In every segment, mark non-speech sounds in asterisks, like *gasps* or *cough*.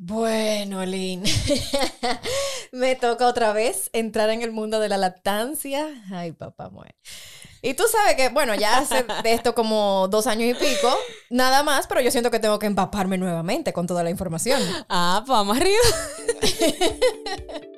Bueno, Lynn, *laughs* me toca otra vez entrar en el mundo de la lactancia. Ay, papá, muere. Y tú sabes que, bueno, ya hace de esto como dos años y pico, nada más, pero yo siento que tengo que empaparme nuevamente con toda la información. Ah, pues vamos arriba. *laughs*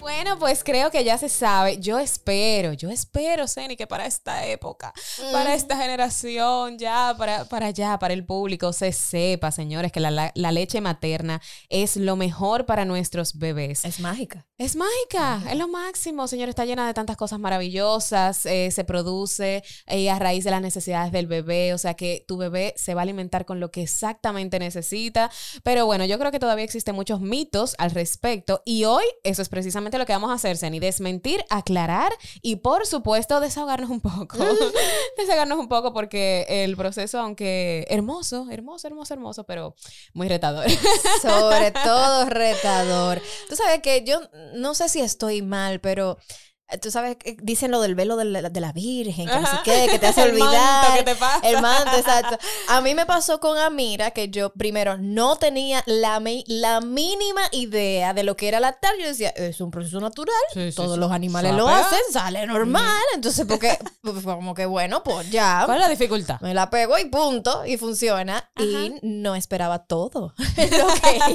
Bueno, pues creo que ya se sabe. Yo espero, yo espero, Ceni, que para esta época, para esta generación, ya, para, para allá, para el público, se sepa, señores, que la, leche materna es lo mejor para nuestros bebés. Es mágica. Es mágica, es lo máximo, señores. Está llena de tantas cosas maravillosas. Eh, se produce eh, a raíz de las necesidades del bebé. O sea que tu bebé se va a alimentar con lo que exactamente necesita. Pero bueno, yo creo que todavía existen muchos mitos al respecto. Y hoy eso es precisamente lo que vamos a hacer, Seni, desmentir, aclarar y por supuesto desahogarnos un poco. *laughs* *laughs* desahogarnos un poco porque el proceso, aunque hermoso, hermoso, hermoso, hermoso, pero muy retador. *laughs* Sobre todo retador. Tú sabes que yo no sé si estoy mal, pero Tú sabes, dicen lo del velo de la, de la Virgen, que no sé qué, que te hace olvidar. *laughs* El manto que te pasa. El manto, exacto. A mí me pasó con Amira que yo primero no tenía la, la mínima idea de lo que era lactar. Yo decía, es un proceso natural, todos los animales lo hacen, sale normal. Entonces, porque, pues, *laughs* como que bueno, pues ya. ¿Cuál es la dificultad? Me la pego y punto, y funciona. Y no esperaba todo *laughs* lo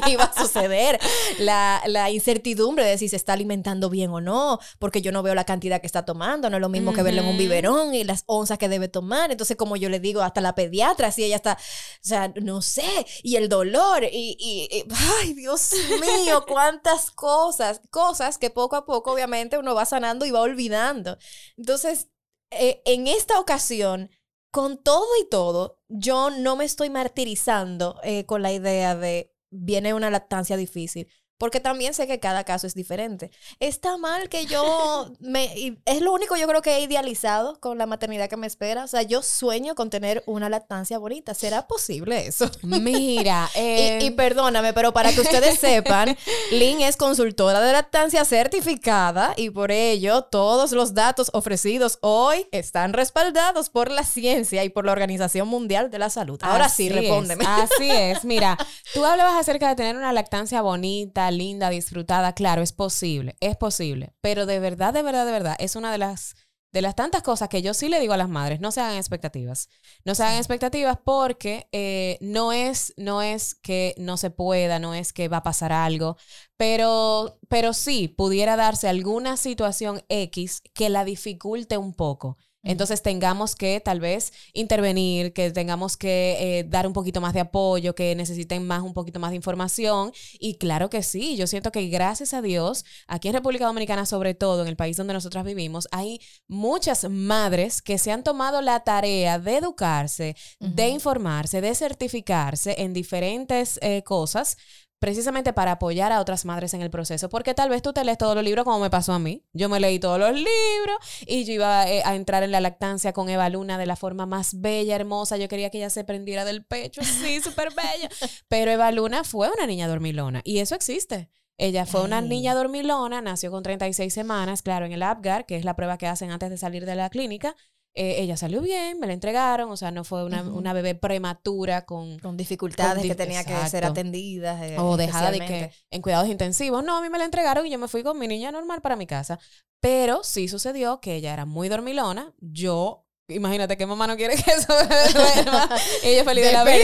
que iba a suceder. La, la incertidumbre de si se está alimentando bien o no, porque yo no veo la cantidad que está tomando, no es lo mismo que verlo en un biberón y las onzas que debe tomar. Entonces, como yo le digo, hasta la pediatra, si ella está, o sea, no sé, y el dolor, y, ay, Dios mío, *laughs* cuántas cosas, cosas que poco a poco, obviamente, uno va sanando y va olvidando. Entonces, eh, en esta ocasión, con todo y todo, yo no me estoy martirizando eh, con la idea de viene una lactancia difícil porque también sé que cada caso es diferente. Está mal que yo *laughs* me es lo único yo creo que he idealizado con la maternidad que me espera, o sea, yo sueño con tener una lactancia bonita. ¿Será posible eso? Mira, *laughs* y, y, em, perdóname, pero para que ustedes sepan, *laughs* Lynn es consultora de lactancia certificada y por ello todos los datos ofrecidos hoy están respaldados por la ciencia y por la Organización Mundial de la Salud. Ahora sí, respóndeme. Así es. Mira, tú hablabas acerca de tener una lactancia bonita linda, disfrutada, claro, es posible, es posible, pero de verdad, de verdad, de verdad, es una de las de las tantas cosas que yo sí le digo a las madres, no se hagan expectativas. No se hagan expectativas porque eh, no, es, no es que no se pueda, no es que va a pasar algo, pero, pero sí pudiera darse alguna situación X que la dificulte un poco. Entonces tengamos que tal vez intervenir, que tengamos que eh, dar un poquito más de apoyo, que necesiten más, un poquito más de información. Y claro que sí, yo siento que gracias a Dios, aquí en República Dominicana, sobre todo en el país donde nosotras vivimos, hay muchas madres que se han tomado la tarea de educarse, de informarse, de certificarse en diferentes eh, cosas precisamente para apoyar a otras madres en el proceso, porque tal vez tú te lees todos los libros como me pasó a mí. Yo me leí todos los libros y yo iba eh, a entrar en la lactancia con Eva Luna de la forma más bella, hermosa. Yo quería que ella se prendiera del pecho, sí, súper *laughs* bella. Pero Eva Luna fue una niña dormilona y eso existe. Ella fue una niña dormilona, nació con 36 semanas, claro, en el APGAR, que es la prueba que hacen antes de salir de la clínica. Eh, ella salió bien, me la entregaron, o sea, no fue una, bebé prematura con, con dificultades que tenía que ser atendidas. Eh, o dejada de que en cuidados intensivos. No, a mí me la entregaron y yo me fui con mi niña normal para mi casa. Pero sí sucedió que ella era muy dormilona. Yo Imagínate que mamá no quiere que eso *laughs* duerma. ella feliz de la vida.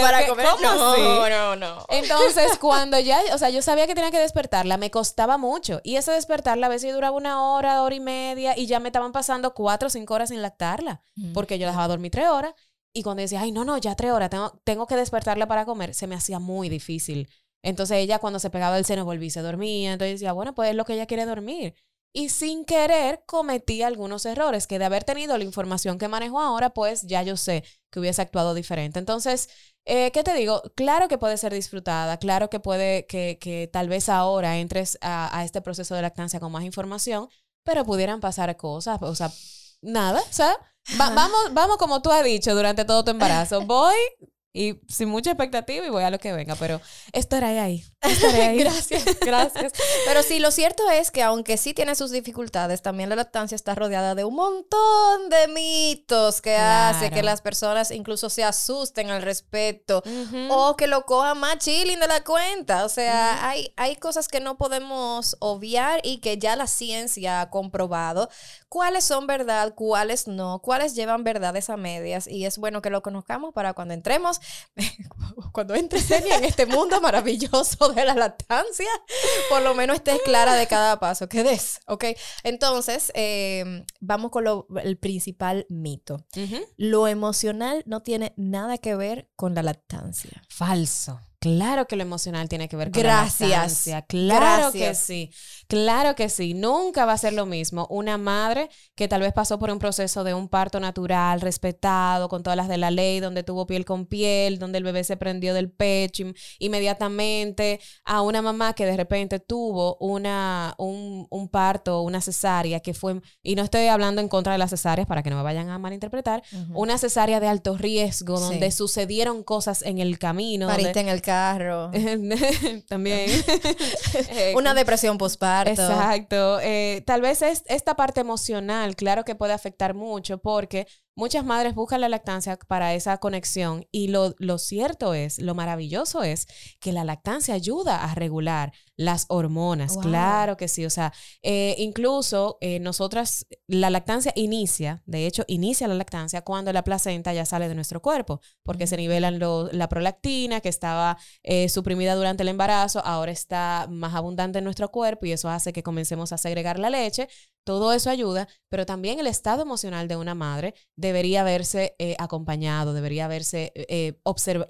para comer. no, no, no. Entonces, *laughs* cuando ya, o sea, yo sabía que tenía que despertarla, me costaba mucho. Y ese despertarla a veces duraba una hora, hora y media, y ya me estaban pasando cuatro o cinco horas sin lactarla, mm. porque yo dejaba dormir tres horas. Y cuando decía, ay, no, no, ya tres horas, tengo, tengo que despertarla para comer, se me hacía muy difícil. Entonces ella cuando se pegaba el seno volví y se dormía. Entonces decía, bueno, pues es lo que ella quiere dormir y sin querer cometí algunos errores que de haber tenido la información que manejo ahora, pues ya yo sé que hubiese actuado diferente. Entonces, eh, ¿qué te digo? Claro que puede ser disfrutada, claro que puede que, que tal vez ahora entres a, a, este proceso de lactancia con más información, pero pudieran pasar cosas, o sea, nada, o sea, vamos, vamos como tú has dicho durante todo tu embarazo. *laughs* Voy y sin mucha expectativa y voy a lo que venga, pero estaré ahí. Estaré ahí. *laughs* gracias, *laughs* gracias. Pero sí, lo cierto es que aunque sí tiene sus dificultades, también la lactancia está rodeada de un montón de mitos que hace que las personas incluso se asusten al respecto o que lo cojan más chilling de la cuenta. O sea, hay, hay cosas que no podemos obviar y que ya la ciencia ha comprobado cuáles son verdad, cuáles no, cuáles llevan verdades a medias y es bueno que lo conozcamos para cuando entremos *laughs* cuando entres en este mundo maravilloso de la lactancia, por lo menos estés clara de cada paso que des, ¿ok? Entonces, em, vamos con el principal mito. Lo emocional no tiene nada que ver con la lactancia. Falso. Claro que lo emocional tiene que ver con Gracias. la lactancia. Claro que sí. Claro que sí. Nunca va a ser lo mismo una madre que tal vez pasó por un proceso de un parto natural, respetado, con todas las de la ley, donde tuvo piel con piel, donde el bebé se prendió del pecho inmediatamente, a una mamá que de repente tuvo una, un, un parto, una cesárea que fue, y no estoy hablando en contra de las cesáreas para que no me vayan a malinterpretar, una cesárea de alto riesgo, donde sucedieron cosas en el camino. Pariste en el carro. *laughs* También. Una depresión postparto. Exacto. Eh, tal vez es esta parte emocional, claro que puede afectar mucho porque Muchas madres buscan la lactancia para esa conexión y lo, lo, cierto es, lo maravilloso es que la lactancia ayuda a regular las hormonas, claro que sí, o sea, eh, incluso eh, nosotras, la lactancia inicia, de hecho, inicia la lactancia cuando la placenta ya sale de nuestro cuerpo, porque se nivelan la prolactina que estaba eh, suprimida durante el embarazo, ahora está más abundante en nuestro cuerpo y eso hace que comencemos a segregar la leche, todo eso ayuda, pero también el estado emocional de una madre debería verse eh, acompañado, debería verse, eh,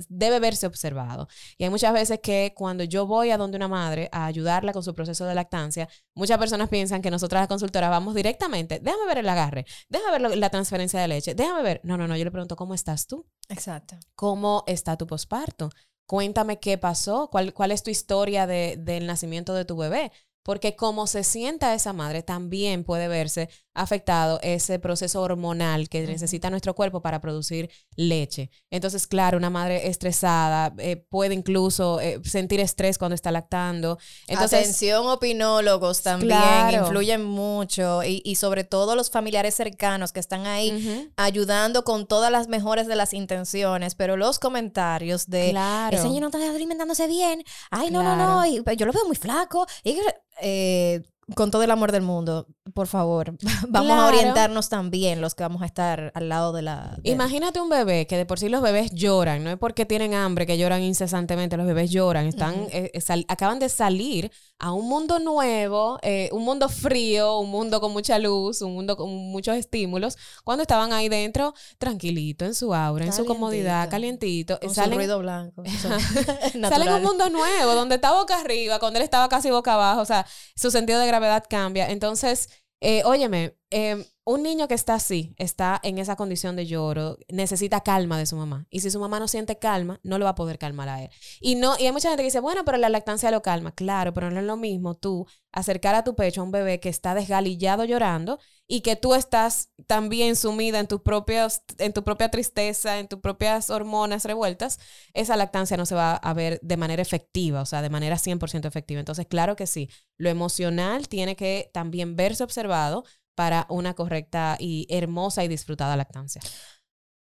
debe verse observado. Y hay muchas veces que cuando yo voy a donde una madre a ayudarla con su proceso de lactancia, muchas personas piensan que nosotras las consultoras vamos directamente, déjame ver el agarre, déjame ver la transferencia de leche, déjame ver. No, no, no, yo le pregunto, ¿cómo estás tú? Exacto. ¿Cómo está tu posparto? Cuéntame qué pasó, cuál, cuál es tu historia de, del nacimiento de tu bebé porque como se sienta esa madre, también puede verse afectado ese proceso hormonal que necesita nuestro cuerpo para producir leche. Entonces, claro, una madre estresada eh, puede incluso eh, sentir estrés cuando está lactando. Entonces, Atención, opinólogos también influyen mucho y, sobre todo los familiares cercanos que están ahí ayudando con todas las mejores de las intenciones, pero los comentarios de claro. ese niño no está alimentándose bien, ay, no, no, no, yo lo veo muy flaco. Y, eh, con todo el amor del mundo, por favor, *laughs* vamos a orientarnos también los que vamos a estar al lado de la... Imagínate un bebé, que de por sí los bebés lloran, no es porque tienen hambre que lloran incesantemente, los bebés lloran, están, eh, acaban de salir a un mundo nuevo, eh, un mundo frío, un mundo con mucha luz, un mundo con muchos estímulos, cuando estaban ahí dentro, tranquilito, en su aura, en su comodidad, calientito. Con salen, ruido blanco. *laughs* *laughs* salen un mundo nuevo, donde está boca arriba, cuando él estaba casi boca abajo, o sea, su sentido de gravedad cambia. Entonces, eh, óyeme, eh, un niño que está así, está en esa condición de lloro, necesita calma de su mamá. Y si su mamá no siente calma, no lo va a poder calmar a él. Y, no, y hay mucha gente que dice, bueno, pero la lactancia lo calma. Claro, pero no es lo mismo tú acercar a tu pecho a un bebé que está desgalillado llorando y que tú estás también sumida en, tus propios, en tu propia tristeza, en tus propias hormonas revueltas. Esa lactancia no se va a ver de manera efectiva, o sea, de manera 100% efectiva. Entonces, claro que sí, lo emocional tiene que también verse observado para una correcta y hermosa y disfrutada lactancia.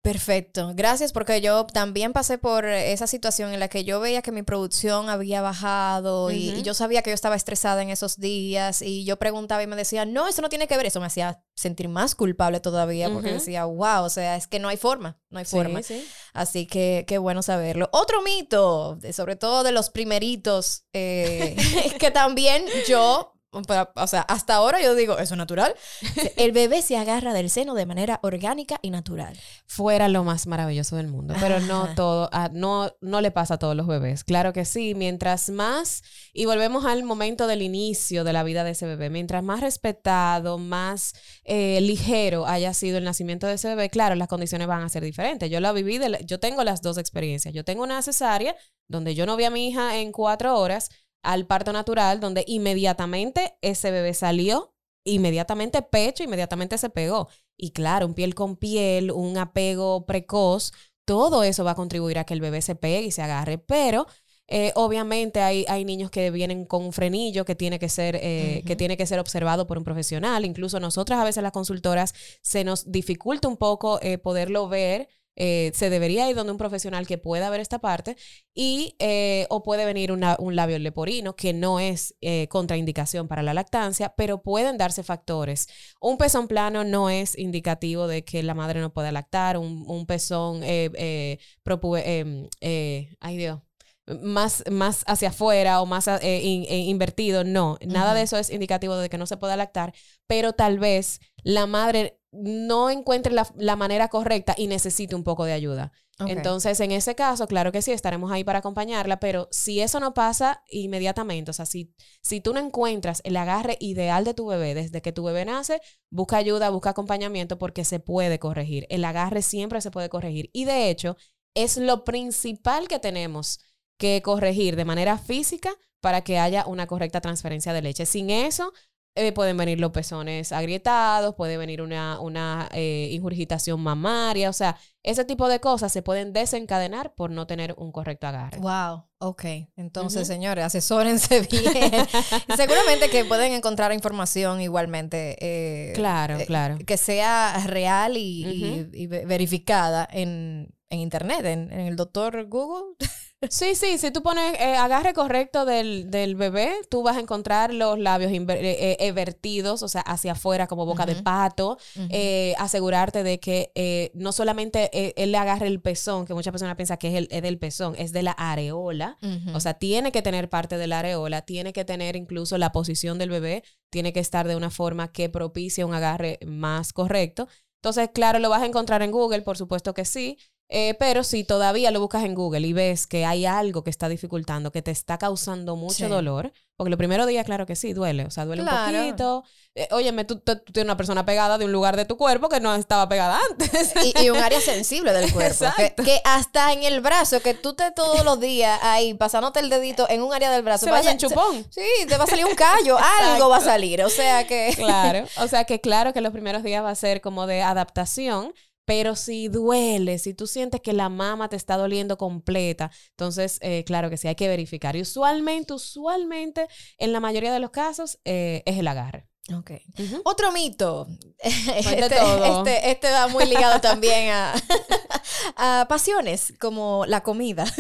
Perfecto, gracias porque yo también pasé por esa situación en la que yo veía que mi producción había bajado y, yo sabía que yo estaba estresada en esos días y yo preguntaba y me decía, no, eso no tiene que ver, eso me hacía sentir más culpable todavía porque decía, wow, o sea, es que no hay forma, no hay forma. Así que qué bueno saberlo. Otro mito, sobre todo de los primeritos, eh, *laughs* *laughs* que también yo o sea, hasta ahora yo digo, eso es natural. *laughs* El bebé se agarra del seno de manera orgánica y natural. Fuera lo más maravilloso del mundo, pero no todo, ah, no, no le pasa a todos los bebés. Claro que sí, mientras más, y volvemos al momento del inicio de la vida de ese bebé, mientras más respetado, más eh, ligero haya sido el nacimiento de ese bebé, claro, las condiciones van a ser diferentes. Yo la viví, yo tengo las dos experiencias. Yo tengo una cesárea donde yo no vi a mi hija en cuatro horas al parto natural, donde inmediatamente ese bebé salió, inmediatamente pecho, inmediatamente se pegó. Y claro, un piel con piel, un apego precoz, todo eso va a contribuir a que el bebé se pegue y se agarre, pero eh, obviamente hay, hay niños que vienen con un frenillo que tiene que ser, eh, que tiene que ser observado por un profesional. Incluso nosotras a veces las consultoras se nos dificulta un poco eh, poderlo ver. Se debería ir donde un profesional que pueda ver esta parte y o puede venir un labio leporino que no es contraindicación para la lactancia, pero pueden darse factores. Un pezón plano no es indicativo de que la madre no pueda lactar, un, un pezón, eh, em, ay Dios, más, más hacia afuera o más eh, eh, invertido, no, nada de eso es indicativo de que no se pueda lactar, pero tal vez la madre no encuentre la, manera correcta y necesite un poco de ayuda. Entonces, en ese caso, claro que sí, estaremos ahí para acompañarla, pero si eso no pasa inmediatamente, o sea, si, si tú no encuentras el agarre ideal de tu bebé desde que tu bebé nace, busca ayuda, busca acompañamiento porque se puede corregir. El agarre siempre se puede corregir. Y de hecho, es lo principal que tenemos que corregir de manera física para que haya una correcta transferencia de leche. Sin eso, eh, pueden venir los pezones agrietados, puede venir una, una eh, ingurgitación mamaria, o sea, ese tipo de cosas se pueden desencadenar por no tener un correcto agarre. Wow, ok. Entonces, señores, asesórense *laughs* bien. Seguramente que pueden encontrar información igualmente. Eh, claro, claro. Que sea real y, verificada en, internet, en, en el doctor Google. *laughs* Sí, sí, si tú pones eh, agarre correcto del, del, bebé, tú vas a encontrar los labios eh, eh, vertidos, o sea, hacia afuera como boca de pato, asegurarte de que no solamente él le agarre el pezón, que muchas personas piensan que es, el, es del pezón, es de la areola, o sea, tiene que tener parte de la areola, tiene que tener incluso la posición del bebé, tiene que estar de una forma que propicie un agarre más correcto. Entonces, claro, lo vas a encontrar en Google, por supuesto que sí. Eh, pero si todavía lo buscas en Google y ves que hay algo que está dificultando, que te está causando mucho dolor, porque los primeros días, claro que sí, duele, o sea, duele un poquito. Eh, óyeme, tú, tienes una persona pegada de un lugar de tu cuerpo que no estaba pegada antes. Y, un área *laughs* sensible del cuerpo. Que, hasta en el brazo, que tú te todos los días ahí pasándote el dedito en un área del brazo. Se vaya, en chupón. sí, te va a salir un callo, *laughs* algo va a salir, o sea que... Claro, *laughs* o sea que claro que los primeros días va a ser como de adaptación, pero si duele, si tú sientes que la mama te está doliendo completa, entonces, eh, claro que sí, hay que verificar. Y usualmente, usualmente, en la mayoría de los casos, eh, es el agarre. Ok. Otro mito. *laughs* Este, este, este, va muy ligado también a, *laughs* pasiones, como la comida. *laughs*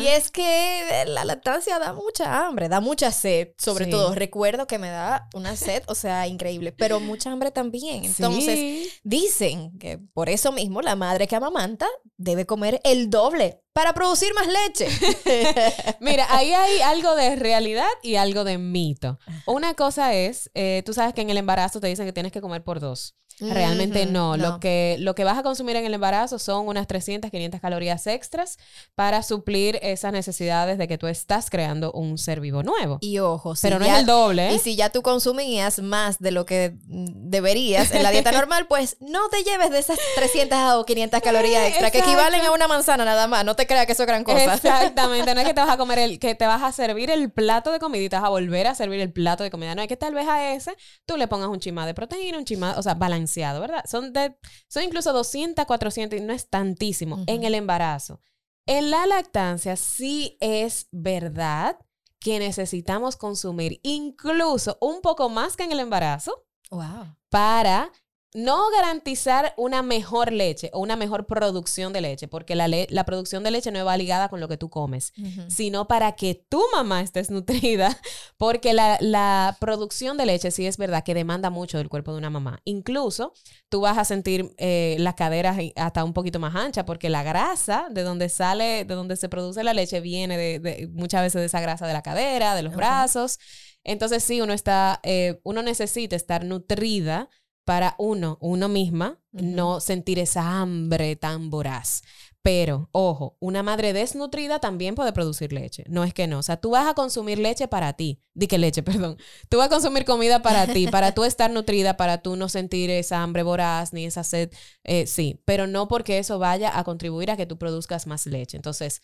Y es que la lactancia da mucha hambre, da mucha sed, sobre todo. Recuerdo que me da una sed, o sea, increíble, pero mucha hambre también. Entonces, dicen que por eso mismo la madre que amamanta debe comer el doble para producir más leche. *laughs* Mira, ahí hay algo de realidad y algo de mito. Una cosa es, eh, tú sabes que en el embarazo te dicen que tienes que comer por dos. Realmente no. Lo, que, lo que vas a consumir en el embarazo son unas 300, 500 calorías extras para suplir esas necesidades de que tú estás creando un ser vivo nuevo. Y ojo, pero no es el doble. Y si ya tú consumías más de lo que deberías en la dieta *laughs* normal, pues no te lleves de esas 300 o 500 calorías extra que equivalen a una manzana nada más. No te creas que eso es gran cosa. Exactamente. No es que te vas a comer el, *laughs* que te vas a servir el plato de comida y te vas a volver a servir el plato de comida. No es que tal vez a ese tú le pongas un chima de proteína, un chima, o sea, balanceado ¿verdad? Son, de, son incluso 200, 400 y no es tantísimo en el embarazo. En la lactancia sí es verdad que necesitamos consumir incluso un poco más que en el embarazo wow. para no garantizar una mejor leche o una mejor producción de leche, porque la, la producción de leche no va ligada con lo que tú comes, sino para que tu mamá estés nutrida, *laughs* porque la, la, producción de leche sí es verdad que demanda mucho del cuerpo de una mamá. Incluso tú vas a sentir eh, las caderas hasta un poquito más ancha, porque la grasa de donde sale, de donde se produce la leche, viene de, muchas veces de esa grasa de la cadera, de los brazos. Entonces sí, uno está, eh, uno necesita estar nutrida para uno, uno misma, no sentir esa hambre tan voraz. Pero, ojo, una madre desnutrida también puede producir leche. No es que no. O sea, tú vas a consumir leche para ti. Di que leche, *laughs* perdón. Tú vas a consumir comida para ti, para tú estar nutrida, para tú no sentir esa hambre voraz ni esa sed. Eh, sí, pero no porque eso vaya a contribuir a que tú produzcas más leche. Entonces,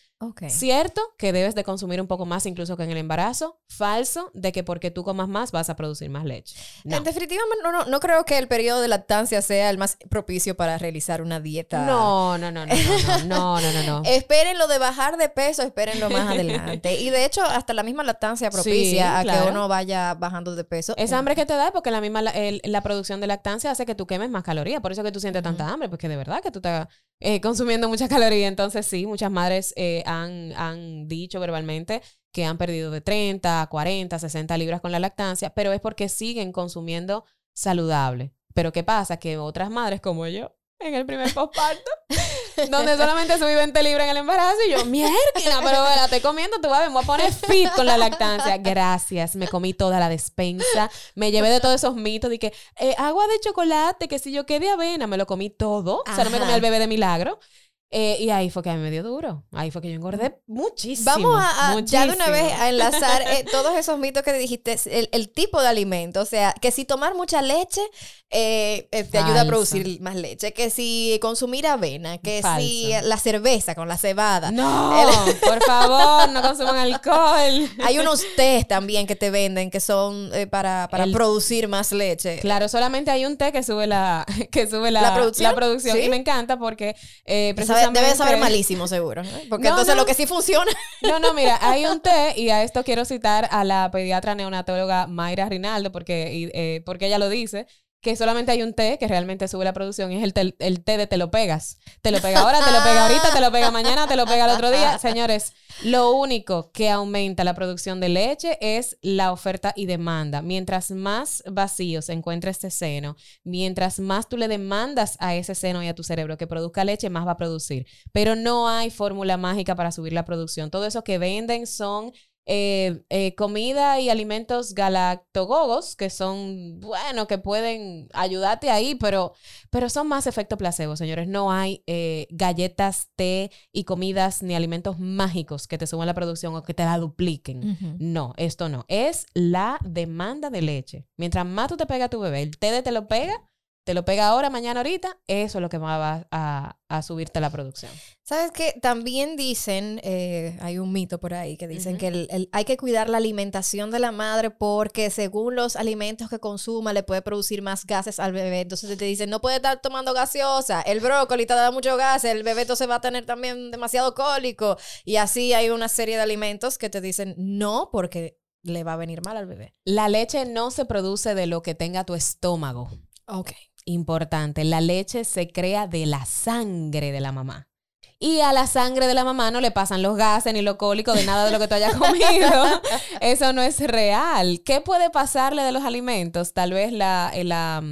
cierto que debes de consumir un poco más incluso que en el embarazo. Falso de que porque tú comas más vas a producir más leche. No. Definitivamente no, no, creo que el periodo de lactancia sea el más propicio para realizar una dieta. no, no, no. no, no. No, no, no, no. *laughs* Esperen lo de bajar de peso, espérenlo más *laughs* adelante. Y de hecho, hasta la misma lactancia propicia a que uno vaya bajando de peso. Esa hambre que te da es porque la misma la, producción de lactancia hace que tú quemes más calorías. Por eso que tú sientes tanta hambre, porque de verdad que tú estás eh, consumiendo muchas calorías. Entonces, sí, muchas madres eh, han, han dicho verbalmente que han perdido de 30, 40, 60 libras con la lactancia, pero es porque siguen consumiendo saludable. Pero ¿qué pasa? Que otras madres como yo, en el primer postparto, *laughs* donde solamente subí 20 libras en el embarazo y yo, mierda, pero la estoy comiendo, tú vas a voy a poner fit con la lactancia. Gracias, me comí toda la despensa, me llevé de todos esos mitos de que eh, agua de chocolate, que si yo quedé avena, me lo comí todo, o sea, no me comí el bebé de milagro. Eh, y ahí fue que a mí me dio duro. Ahí fue que yo engordé muchísimo. Vamos a, ya de una vez a enlazar eh, *laughs* todos esos mitos que dijiste, el, tipo de alimento. O sea, que si tomar mucha leche eh, te ayuda a producir más leche. Que si consumir avena, que si la cerveza con la cebada. No, *laughs* por favor, no consuman alcohol. Hay unos té también que te venden que son para, para producir más leche. Claro, solamente hay un té que sube la, *laughs* que sube la, producción. Y me encanta porque precisamente Debe saber malísimo, seguro. Porque entonces lo que sí funciona. *laughs* No, no, mira, hay un té, y a esto quiero citar a la pediatra neonatóloga Mayra Rinaldo, porque, eh, porque ella lo dice, que solamente hay un té que realmente sube la producción y es el té, el té de te lo pegas. Te lo pega ahora, te lo pega ahorita, te lo pega mañana, te lo pega el otro día. *laughs* Señores, lo único que aumenta la producción de leche es la oferta y demanda. Mientras más vacío se encuentra este seno, mientras más tú le demandas a ese seno y a tu cerebro que produzca leche, más va a producir. Pero no hay fórmula mágica para subir la producción. Todo eso que venden son eh, eh, comida y alimentos galactogogos, que son, bueno, que pueden ayudarte ahí, pero, pero son más efecto placebo, señores. No hay eh, galletas, té y comidas ni alimentos mágicos que te suban la producción o que te la dupliquen. No, esto no. Es la demanda de leche. Mientras más tú te pega a tu bebé, el té de te lo pega, te lo pega ahora, mañana, ahorita, eso es lo que va a, a subirte la producción. ¿Sabes qué? También dicen, eh, hay un mito por ahí que dicen que el, hay que cuidar la alimentación de la madre porque según los alimentos que consuma le puede producir más gases al bebé. Entonces te dicen, no puede estar tomando gaseosa, el brócoli te da mucho gas, el bebé entonces va a tener también demasiado cólico. Y así hay una serie de alimentos que te dicen, no, porque le va a venir mal al bebé. La leche no se produce de lo que tenga tu estómago. Ok importante, la leche se crea de la sangre de la mamá. Y a la sangre de la mamá no le pasan los gases ni lo cólico de nada de lo que tú hayas *laughs* comido. Eso no es real. ¿Qué puede pasarle de los alimentos? Tal vez la, la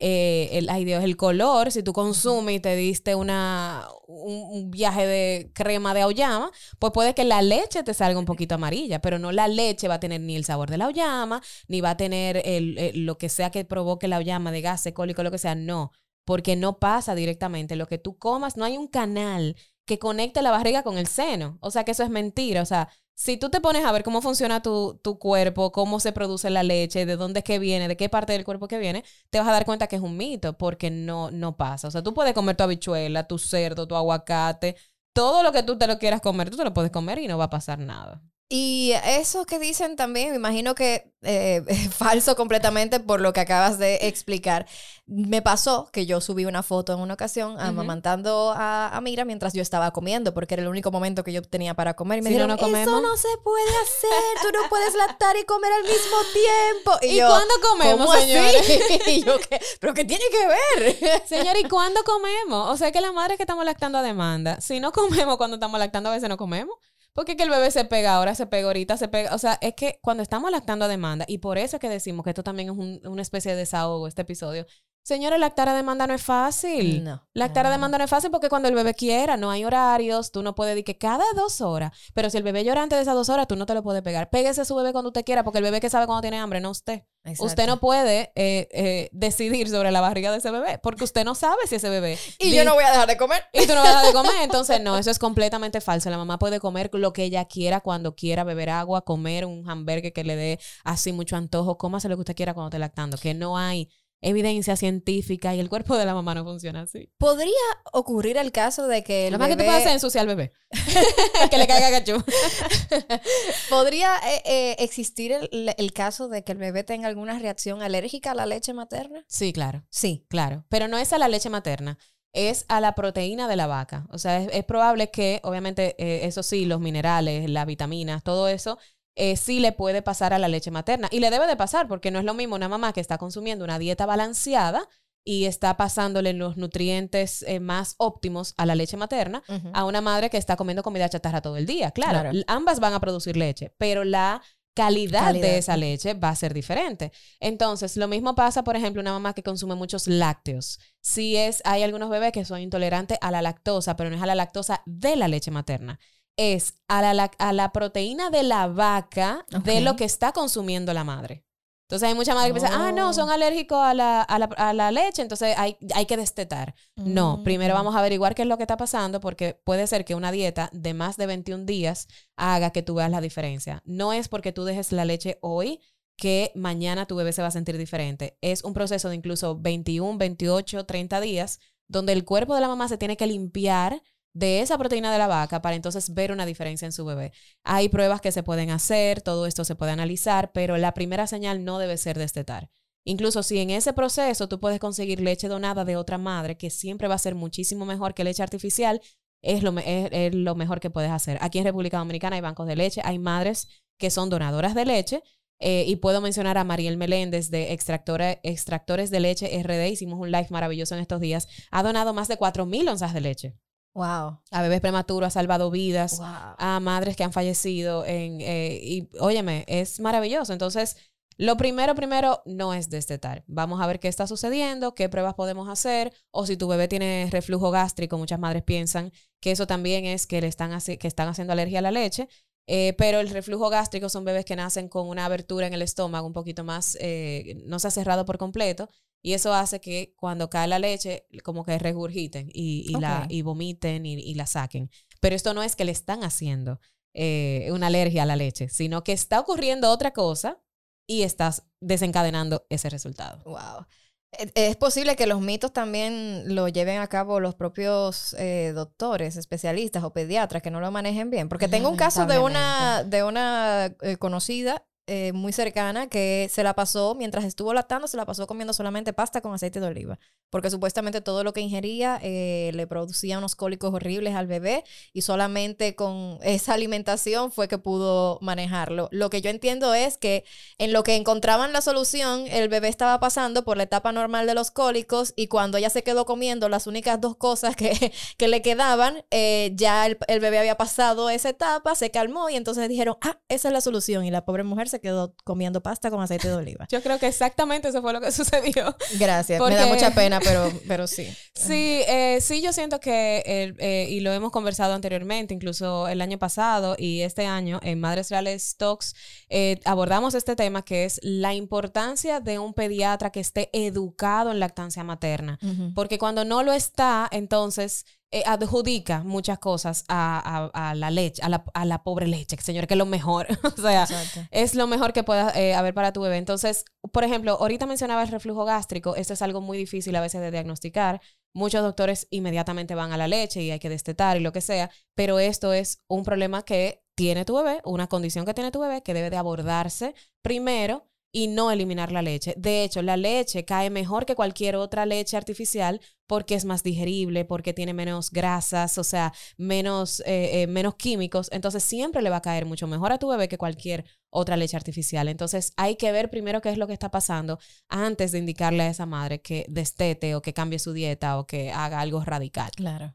eh, el, el color, si tú consumes y te diste una, un, viaje de crema de auyama, pues puede que la leche te salga un poquito amarilla, pero no la leche va a tener ni el sabor de la auyama, ni va a tener el, lo que sea que provoque la auyama de gas, cólico, lo que sea, no, porque no pasa directamente. Lo que tú comas, no hay un canal que conecte la barriga con el seno. O sea que eso es mentira. O sea, si tú te pones a ver cómo funciona tu, cuerpo, cómo se produce la leche, de dónde es que viene, de qué parte del cuerpo que viene, te vas a dar cuenta que es un mito, porque no, no pasa. O sea, tú puedes comer tu habichuela, tu cerdo, tu aguacate, todo lo que tú te lo quieras comer, tú te lo puedes comer y no va a pasar nada. Y eso que dicen también, me imagino que eh, *laughs* es falso completamente por lo que acabas de explicar. Me pasó que yo subí una foto en una ocasión amamantando a, Mira mientras yo estaba comiendo, porque era el único momento que yo tenía para comer. Y me dijeron, no eso no se puede hacer, tú no puedes lactar y comer al mismo tiempo. ¿Y, cuándo comemos, señor? *laughs* y yo, ¿qué? ¿pero qué tiene que ver? *laughs* Señor, ¿y cuándo comemos? O sea, que la madre que estamos lactando a demanda, si no comemos cuando estamos lactando, a veces no comemos. Porque que el bebé se pega ahora, se pega ahorita, se pega. O sea, es que cuando estamos lactando a demanda, y por eso es que decimos que esto también es una especie de desahogo, este episodio, Señores, lactar a demanda no es fácil. No. Lactar a demanda no es fácil porque cuando el bebé quiera, no hay horarios, tú no puedes decir que cada dos horas. Pero si el bebé llora antes de esas dos horas, tú no te lo puedes pegar. Péguese a su bebé cuando usted quiera, porque el bebé que sabe cuando tiene hambre, no usted. Exacto. Usted no puede eh, eh, decidir sobre la barriga de ese bebé, porque usted no sabe si ese bebé. Y yo no voy a dejar de comer. Y tú no vas a dejar de comer. *laughs* Entonces, no, eso es completamente falso. La mamá puede comer lo que ella quiera cuando quiera, beber agua, comer un hamburger que le dé así mucho antojo. Cómase lo que usted quiera cuando esté lactando. Que no hay evidencia científica y el cuerpo de la mamá no funciona así. Podría ocurrir el caso de que el Lo más que tú bebé- puedes hacer es ensuciar al bebé. *laughs* que le caiga cachú. *laughs* ¿Podría eh, eh, existir el, el caso de que el bebé tenga alguna reacción alérgica a la leche materna? Sí, claro. Sí. Claro, pero no es a la leche materna, es a la proteína de la vaca. O sea, es, es probable que, obviamente, eh, eso sí, los minerales, las vitaminas, todo eso, eh, sí le puede pasar a la leche materna. Y le debe de pasar, porque no es lo mismo una mamá que está consumiendo una dieta balanceada y está pasándole los nutrientes eh, más óptimos a la leche materna a una madre que está comiendo comida chatarra todo el día. Claro, ambas van a producir leche, pero la calidad, Calidad. de esa leche va a ser diferente. Entonces, lo mismo pasa, por ejemplo, una mamá que consume muchos lácteos. Si es, hay algunos bebés que son intolerantes a la lactosa, pero no es a la lactosa de la leche materna. Es a la, a la proteína de la vaca de lo que está consumiendo la madre. Entonces hay mucha madre que piensa, ah, no, Oh. son alérgicos a la, a la, a la leche, entonces hay, hay que destetar. No, primero Mm. vamos a averiguar qué es lo que está pasando porque puede ser que una dieta de más de 21 días haga que tú veas la diferencia. No es porque tú dejes la leche hoy que mañana tu bebé se va a sentir diferente. Es un proceso de incluso 21, 28, 30 días donde el cuerpo de la mamá se tiene que limpiar de esa proteína de la vaca para entonces ver una diferencia en su bebé. Hay pruebas que se pueden hacer, todo esto se puede analizar, pero la primera señal no debe ser destetar. Incluso si en ese proceso tú puedes conseguir leche donada de otra madre, que siempre va a ser muchísimo mejor que leche artificial, es lo, es lo mejor que puedes hacer. Aquí en República Dominicana hay bancos de leche, hay madres que son donadoras de leche. eh, y puedo mencionar a Mariel Meléndez de Extractora- Extractores de Leche RD. Hicimos un live maravilloso en estos días. Ha donado más de 4.000 onzas de leche. Wow. A bebés prematuros, ha salvado vidas Wow. a madres que han fallecido en, eh, y óyeme, es maravilloso. Entonces, lo primero, primero, no es destetar. Vamos a ver qué está sucediendo, qué pruebas podemos hacer, o si tu bebé tiene reflujo gástrico, muchas madres piensan que eso también es que le están, que están haciendo alergia a la leche. Eh, pero el reflujo gástrico son bebés que nacen con una abertura en el estómago un poquito más, eh, no se ha cerrado por completo, y eso hace que cuando cae la leche, como que regurgiten y, y la, y vomiten y, y la saquen. Pero esto no es que le están haciendo eh, una alergia a la leche, sino que está ocurriendo otra cosa y estás desencadenando ese resultado. Wow. Eh, Es posible que los mitos también lo lleven a cabo los propios eh, doctores, especialistas o pediatras que no lo manejen bien. Porque tengo un caso de una, de una eh, conocida eh, muy cercana que se la pasó, mientras estuvo lactando, se la pasó comiendo solamente pasta con aceite de oliva. Porque supuestamente todo lo que ingería eh, le producía unos cólicos horribles al bebé y solamente con esa alimentación fue que pudo manejarlo. Lo que yo entiendo es que en lo que encontraban la solución, el bebé estaba pasando por la etapa normal de los cólicos y cuando ella se quedó comiendo las únicas dos cosas que, *laughs* que le quedaban, eh, ya el, el bebé había pasado esa etapa, se calmó y entonces dijeron, ah, esa es la solución. Y la pobre mujer se quedó comiendo pasta con aceite de oliva. *laughs* Yo creo que exactamente eso fue lo que *laughs* sucedió. Gracias, me da mucha pena, pero, *laughs* pero sí. Sí, eh, sí, yo siento que, eh, y lo hemos conversado anteriormente, incluso el año pasado y este año en Madres Reales Talks, eh, abordamos este tema que es la importancia de un pediatra que esté educado en lactancia materna. Porque cuando no lo está, entonces eh, adjudica muchas cosas a, a- a la leche, a la, a la pobre leche, señor, que es lo mejor. *laughs* o sea, Exacto. es lo mejor que pueda eh, haber para tu bebé. Entonces, por ejemplo, ahorita mencionaba el reflujo gástrico. Esto es algo muy difícil a veces de diagnosticar. Muchos doctores inmediatamente van a la leche y hay que destetar y lo que sea, pero esto es un problema que tiene tu bebé, una condición que tiene tu bebé que debe de abordarse primero y no eliminar la leche. De hecho, la leche cae mejor que cualquier otra leche artificial porque es más digerible, porque tiene menos grasas, o sea, menos, eh, eh, menos químicos. Entonces, siempre le va a caer mucho mejor a tu bebé que cualquier otra leche artificial. Entonces, hay que ver primero qué es lo que está pasando antes de indicarle a esa madre que destete o que cambie su dieta o que haga algo radical. Claro.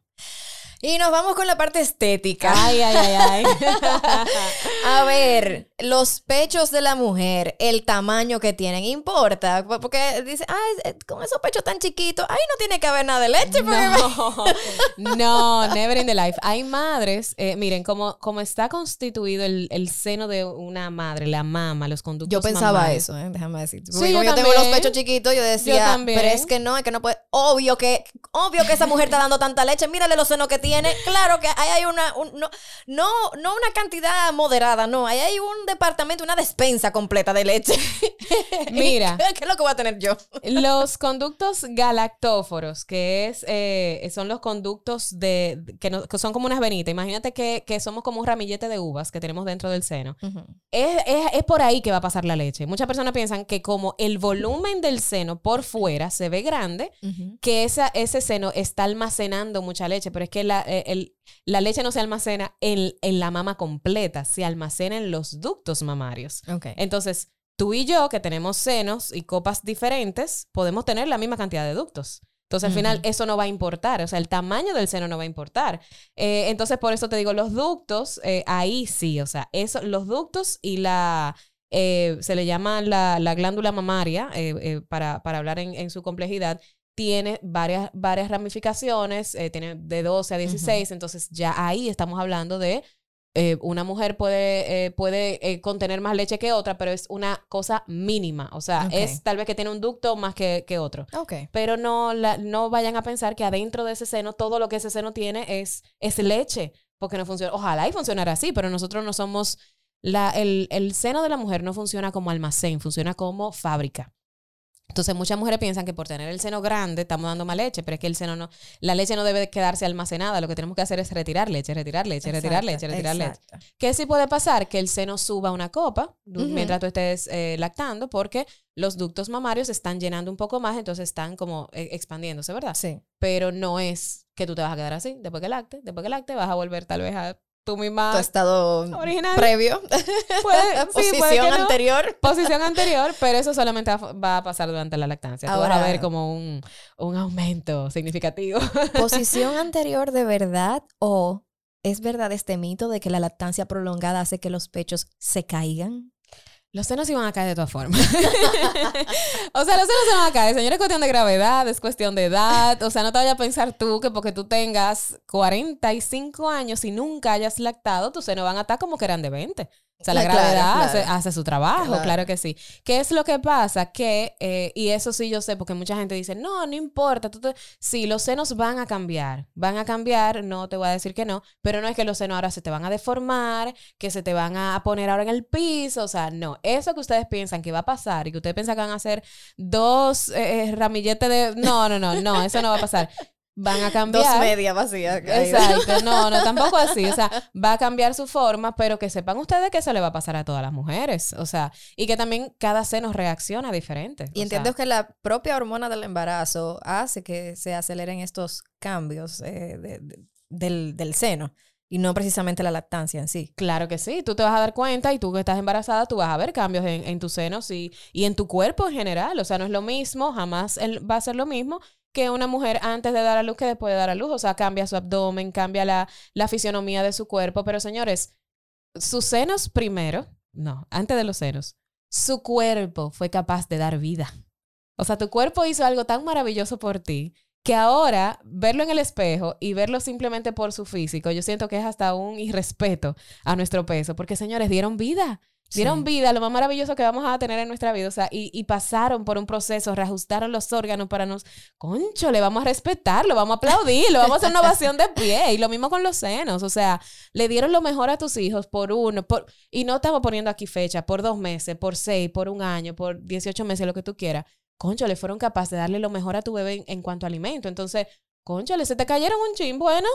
Y nos vamos con la parte estética. Ay, ay, ay, ay. *laughs* A ver, los pechos de la mujer, el tamaño que tienen, importa. Porque dice, ay, con esos pechos tan chiquitos, ahí no tiene que haber nada de leche. No, *laughs* no never in the life. Hay madres, eh, miren, como, como está constituido el, seno de una madre, la mama, los conductos. Yo pensaba eso, ¿eh? déjame decir. sí, yo, tengo los pechos chiquitos, yo decía, pero es que no, es que no puede. Obvio que, obvio que esa mujer está dando tanta leche, mírale los senos que tiene. Claro que ahí hay una, no, no, no una cantidad moderada, no, ahí hay un departamento, una despensa completa de leche. *laughs* Mira. *laughs* ¿Qué es lo que voy a tener yo? *laughs* los conductos galactóforos, que es, eh, son los conductos de, que, son como unas venitas. Imagínate que, somos como un ramillete de uvas que tenemos dentro del seno. es, por ahí que va a pasar la leche. Muchas personas piensan que como el volumen del seno por fuera se ve grande, que esa, ese seno está almacenando mucha leche, pero es que la, eh, la leche no se almacena en, en la mama completa, se almacena en los ductos mamarios. Entonces, tú y yo, que tenemos senos y copas diferentes, podemos tener la misma cantidad de ductos. Entonces, al final, eso no va a importar. O sea, el tamaño del seno no va a importar. Eh, entonces, por eso te digo, los ductos, eh, ahí sí. O sea, eso, los ductos y la. Eh, se le llama la, glándula mamaria, para, para, hablar en, su complejidad, tiene varias, varias ramificaciones, tiene de 12 a 16. Entonces, ya ahí estamos hablando de eh, una mujer puede, eh, puede eh, contener más leche que otra, pero es una cosa mínima. O sea, es tal vez que tiene un ducto más que, que otro. Pero no, la, no vayan a pensar que adentro de ese seno, todo lo que ese seno tiene es, es leche, porque no funciona. Ojalá y funcionara así, pero nosotros no somos... La, el, el seno de la mujer no funciona como almacén, funciona como fábrica. Entonces muchas mujeres piensan que por tener el seno grande estamos dando más leche, pero es que el seno no, la leche no debe quedarse almacenada, lo que tenemos que hacer es retirar leche, retirar leche, retirar leche, retirar leche. ¿Qué sí puede pasar? Que el seno suba una copa mientras tú estés eh, lactando porque los ductos mamarios están llenando un poco más, entonces están como eh, expandiéndose, ¿verdad? Sí. Pero no es que tú te vas a quedar así, después que lacte, después que lacte vas a volver tal vez a tu misma. Tu estado original. previo. *laughs* posición anterior. Posición anterior, pero eso solamente va a pasar durante la lactancia. Tú vas a ver como un, un aumento significativo. *laughs* ¿Posición anterior de verdad o es verdad este mito de que la lactancia prolongada hace que los pechos se caigan? Los senos iban a caer de todas formas. *laughs* o sea, los senos se van a caer. Señor, es cuestión de gravedad, es cuestión de edad. O sea, no te vayas a pensar tú que porque tú tengas 45 años y nunca hayas lactado, tus senos van a estar como que eran de 20. O sea, la gravedad Hace, su trabajo, claro. que sí. ¿Qué es lo que pasa? Que, eh, y eso sí yo sé, porque mucha gente dice, no, no importa. Tú Sí, los senos van a cambiar. Van a cambiar, no te voy a decir que no, pero no es que los senos ahora se te van a deformar, que se te van a poner ahora en el piso. O sea, no. Eso que ustedes piensan que va a pasar y que ustedes piensan que van a hacer dos eh, ramilletes de. No, no, no, no, eso no va a pasar van a *laughs* cambiar. Dos medias vacías. Exacto, no, no, *laughs* tampoco así. O sea, va a cambiar su forma, pero que sepan ustedes que eso le va a pasar a todas las mujeres. O sea, y que también cada seno reacciona diferente. Y entiendo que la propia hormona del embarazo hace que se aceleren estos cambios eh, del, del seno y no precisamente la lactancia en sí. Claro que sí, tú te vas a dar cuenta y tú que estás embarazada, tú vas a ver cambios en, en tus senos y, y, en tu cuerpo en general. O sea, no es lo mismo, jamás va a ser lo mismo que una mujer antes de dar a luz que después de dar a luz. O sea, cambia su abdomen, cambia la, la fisionomía de su cuerpo. Pero señores, sus senos primero, no, antes de los senos, su cuerpo fue capaz de dar vida. O sea, tu cuerpo hizo algo tan maravilloso por ti que ahora verlo en el espejo y verlo simplemente por su físico, yo siento que es hasta un irrespeto a nuestro peso, porque señores, dieron vida. Dieron vida, lo más maravilloso que vamos a tener en nuestra vida. O sea, y, pasaron por un proceso, reajustaron los órganos para nos. Concho, le vamos a respetar, lo vamos a aplaudir, lo vamos a hacer una ovación de pie. Y lo mismo con los senos. O sea, le dieron lo mejor a tus hijos por uno. Por, y no estamos poniendo aquí fecha, por dos meses, por seis, por un año, por 18 meses, lo que tú quieras. Concho, le fueron capaces de darle lo mejor a tu bebé en, cuanto a alimento. Entonces, concho, le se te cayeron un chin. Bueno,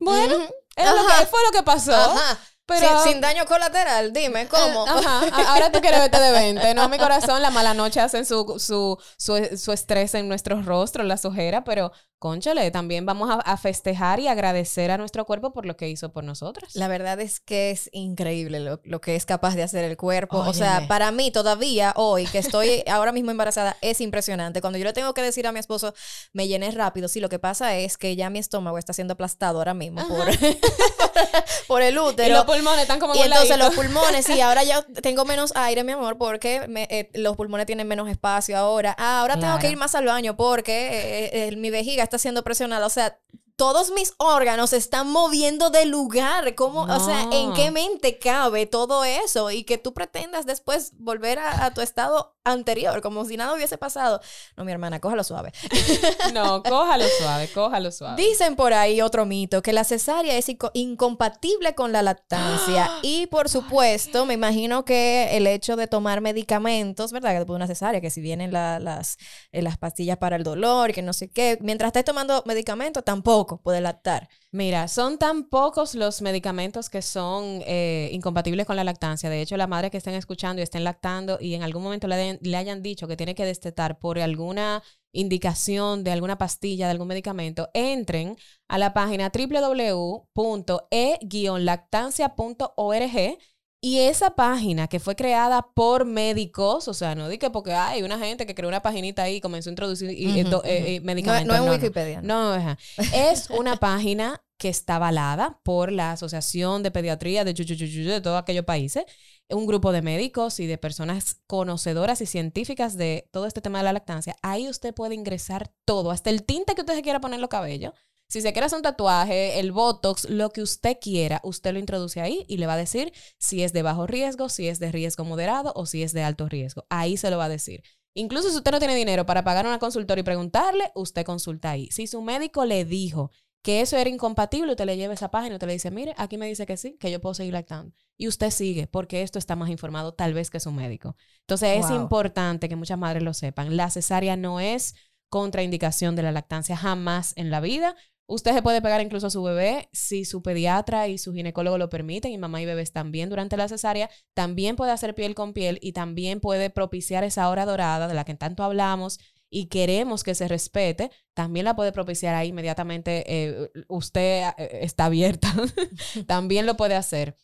bueno, lo que, fue lo que pasó. Ajá. Pero, sin, daño colateral, dime, ¿cómo? Ajá, *laughs* ahora tú quieres verte de 20, ¿no? Mi corazón, la mala noche hacen su, su, su, su estrés en nuestros rostros, las ojeras, pero conchole, también vamos a, festejar y agradecer a nuestro cuerpo por lo que hizo por nosotras. La verdad es que es increíble lo, que es capaz de hacer el cuerpo. O sea, para mí todavía hoy, que estoy *laughs* ahora mismo embarazada, es impresionante. Cuando yo le tengo que decir a mi esposo, me llené rápido. Sí, lo que pasa es que ya mi estómago está siendo aplastado ahora mismo por, *laughs* por el útero. *laughs* Y los pulmones están como Y entonces los pulmones, sí, ahora ya tengo menos aire, mi amor, porque eh, los pulmones tienen menos espacio ahora. Ah, ahora tengo que ir más al baño porque eh, eh, mi vejiga está siendo presionada. O sea, todos mis órganos se están moviendo de lugar. ¿Cómo, O sea, ¿en qué mente cabe todo eso? Y que tú pretendas después volver a, tu estado anterior, como si nada hubiese pasado. No, mi hermana, cójalo suave. *laughs* no, cójalo suave, cójalo suave. Dicen por ahí otro mito, que la cesárea es incompatible con la lactancia. *gasps* y por supuesto, me imagino que el hecho de tomar medicamentos, ¿verdad? Que después de una cesárea, que si vienen las, eh, las pastillas para el dolor, que no sé qué, mientras estés tomando medicamentos, tampoco puede lactar. Mira, son tan pocos los medicamentos que son eh, incompatibles con la lactancia. De hecho, la madre que estén escuchando y estén lactando y en algún momento le, le hayan dicho que tiene que destetar por alguna indicación de alguna pastilla, de algún medicamento, entren a la página www.e-lactancia.org y esa página que fue creada por médicos, o sea, no di que porque hay una gente que creó una paginita ahí y comenzó a introducir medicamentos. No, es Wikipedia. No, es una página que está avalada por la Asociación de Pediatría de, de todos aquellos países, un grupo de médicos y de personas conocedoras y científicas de todo este tema de la lactancia. Ahí usted puede ingresar todo, hasta el tinte que usted se quiera poner en los cabellos si se quiere hacer un tatuaje, el Botox, lo que usted quiera, usted lo introduce ahí y le va a decir si es de bajo riesgo, si es de riesgo moderado o si es de alto riesgo. Ahí se lo va a decir. Incluso si usted no tiene dinero para pagar una consultora y preguntarle, usted consulta ahí. Si su médico le dijo que eso era incompatible, usted le lleva esa página y usted le dice, mire, aquí me dice que sí, que yo puedo seguir lactando. Y usted sigue, porque esto está más informado tal vez que su médico. Entonces es importante que muchas madres lo sepan. La cesárea no es contraindicación de la lactancia jamás en la vida. Usted se puede pegar incluso a su bebé si su pediatra y su ginecólogo lo permiten y mamá y bebés también durante la cesárea. También puede hacer piel con piel y también puede propiciar esa hora dorada de la que tanto hablamos y queremos que se respete. También la puede propiciar ahí inmediatamente. Eh, usted eh, está abierta. *laughs* *laughs* también lo puede hacer.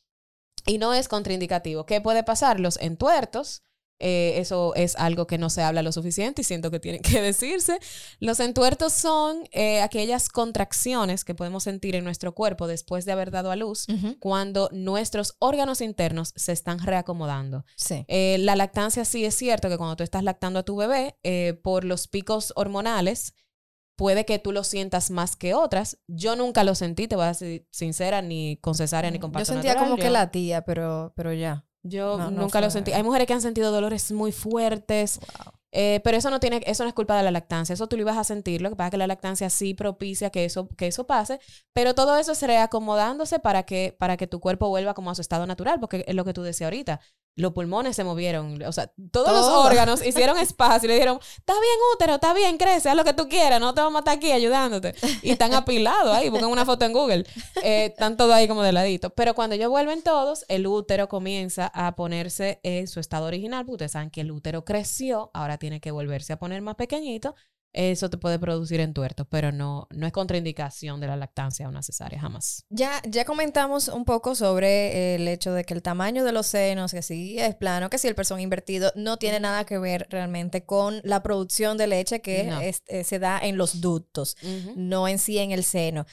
Y no es contraindicativo. ¿Qué puede pasar? Los entuertos eh, eso es algo que no se habla lo suficiente y siento que tiene que *laughs* decirse. Los entuertos son eh, aquellas contracciones que podemos sentir en nuestro cuerpo después de haber dado a luz cuando nuestros órganos internos se están reacomodando. Eh, la lactancia sí es cierto que cuando tú estás lactando a tu bebé, por los picos hormonales, puede que tú lo sientas más que otras. Yo nunca lo sentí, te voy a ser sincera, ni con cesárea ni con parto Yo sentía como que la tía, pero, pero ya. Yo nunca lo sentí. Hay mujeres que han sentido dolores muy fuertes. Eh, pero eso no tiene, eso no es culpa de la lactancia, eso tú lo ibas a sentir, lo que pasa es que la lactancia sí propicia que eso, que eso pase, pero todo eso se reacomodándose para que, para que tu cuerpo vuelva como a su estado natural, porque es lo que tú decías ahorita los pulmones se movieron, o sea, todos los órganos hicieron *laughs* espacio y le dijeron, está bien útero, está bien, crece, haz lo que tú quieras, no te vamos a estar aquí ayudándote. Y están *laughs* apilados ahí, buscan una foto en Google, eh, están todos ahí como de ladito. Pero cuando ellos vuelven todos, el útero comienza a ponerse en su estado original, porque ustedes saben que el útero creció, ahora tiene que volverse a poner más pequeñito eso te puede producir entuertos, pero no, no es contraindicación de la lactancia una cesárea, jamás. Ya, ya comentamos un poco sobre el hecho de que el tamaño de los senos, que sí es plano, que si el pezón invertido, no tiene nada que ver realmente con la producción de leche que eh, se da en los ductos, no en sí en el seno.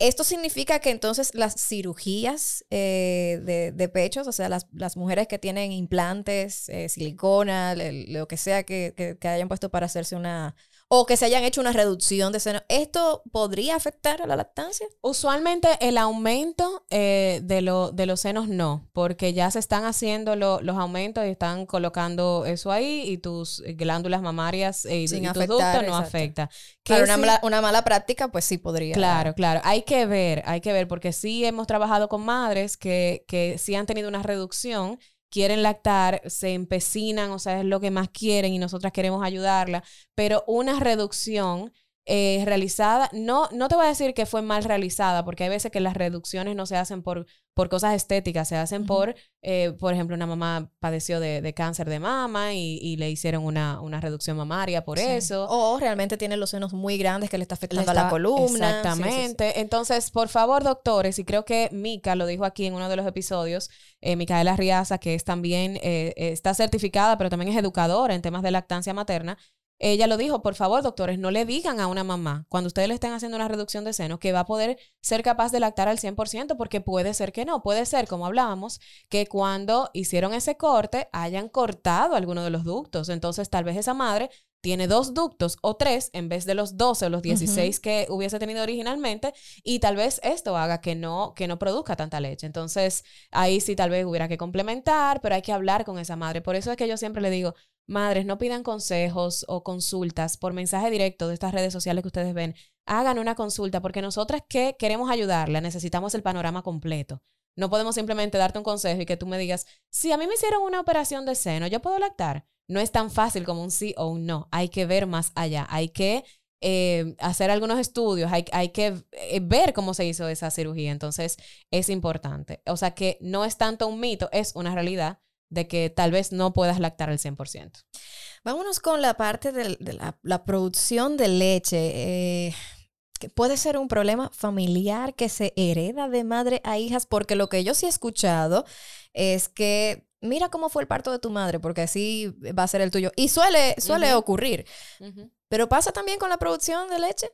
Esto significa que entonces las cirugías eh, de, pechos, o sea, las, mujeres que tienen implantes, eh, silicona, lo que sea que, hayan puesto para hacerse una, o que se hayan hecho una reducción de seno. ¿Esto podría afectar a la lactancia? Usualmente el aumento eh, de, lo, de los senos no, porque ya se están haciendo los aumentos y están colocando eso ahí y tus glándulas mamarias y, tus ductos no afecta. Claro, una, mala, una mala práctica pues sí podría. Claro, claro. Hay que ver, hay que ver, porque sí hemos trabajado con madres que, que sí han tenido una reducción quieren lactar, se empecinan, o sea, es lo que más quieren y nosotras queremos ayudarla, pero una reducción eh, realizada, no, no te voy a decir que fue mal realizada, porque hay veces que las reducciones no se hacen por, por cosas estéticas, se hacen por, eh, por ejemplo, una mamá padeció de, cáncer de mama y, le hicieron una, una, reducción mamaria por eso. O realmente tiene los senos muy grandes que le está afectando a la columna. Exactamente. Entonces, por favor, doctores, y creo que Mika lo dijo aquí en uno de los episodios, eh, Micaela Riaza, que es también, está certificada, pero también es educadora en temas de lactancia materna, ella lo dijo, por favor, doctores, no le digan a una mamá cuando ustedes le estén haciendo una reducción de seno que va a poder ser capaz de lactar al 100% porque puede ser que no. Puede ser, como hablábamos, que cuando hicieron ese corte hayan cortado alguno de los ductos. Entonces, tal vez esa madre tiene dos ductos o tres en vez de los 12 o los 16 que hubiese tenido originalmente y tal vez esto haga que no, que no produzca tanta leche. Entonces, ahí sí tal vez hubiera que complementar, pero hay que hablar con esa madre. Por eso es que yo siempre le digo, Madres, no pidan consejos o consultas por mensaje directo de estas redes sociales que ustedes ven. Hagan una consulta porque nosotras que queremos ayudarla necesitamos el panorama completo. No podemos simplemente darte un consejo y que tú me digas, si a mí me hicieron una operación de seno, ¿yo puedo lactar? No es tan fácil como un sí o un no. Hay que ver más allá. Hay que eh, hacer algunos estudios, hay, hay que eh, ver cómo se hizo esa cirugía. Entonces, es importante. O sea que no es tanto un mito, es una realidad de que tal vez no puedas lactar al 100%. Vámonos con la parte de, la, producción de leche. Eh, puede ser un problema familiar que se hereda de madre a hijas, porque lo que yo sí he escuchado es que mira cómo fue el parto de tu madre, porque así va a ser el tuyo. Y suele, suele ocurrir. Pero pasa también con la producción de leche.